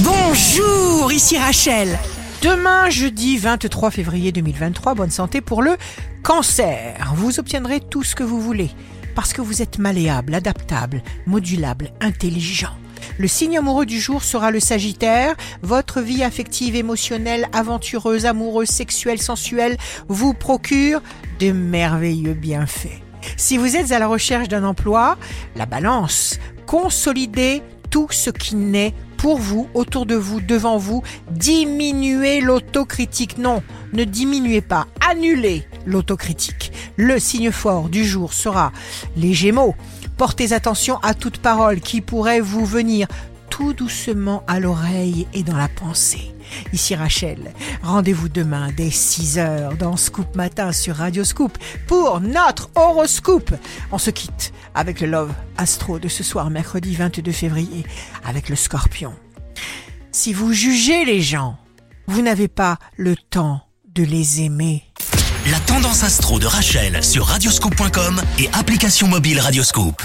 Bonjour, ici Rachel. Demain, jeudi 23 février 2023, bonne santé pour le cancer. Vous obtiendrez tout ce que vous voulez parce que vous êtes malléable, adaptable, modulable, intelligent. Le signe amoureux du jour sera le Sagittaire. Votre vie affective, émotionnelle, aventureuse, amoureuse, sexuelle, sensuelle vous procure de merveilleux bienfaits. Si vous êtes à la recherche d'un emploi, la balance, consolidez tout ce qui naît pour vous, autour de vous, devant vous, diminuez l'autocritique. Non, ne diminuez pas, annulez l'autocritique. Le signe fort du jour sera les Gémeaux. Portez attention à toute parole qui pourrait vous venir tout doucement à l'oreille et dans la pensée. Ici Rachel, rendez-vous demain dès 6h dans Scoop Matin sur Radio Scoop pour notre horoscope. On se quitte avec le Love Astro de ce soir, mercredi 22 février, avec le Scorpion. Si vous jugez les gens, vous n'avez pas le temps de les aimer. La tendance astro de Rachel sur radioscope.com et application mobile Radioscope.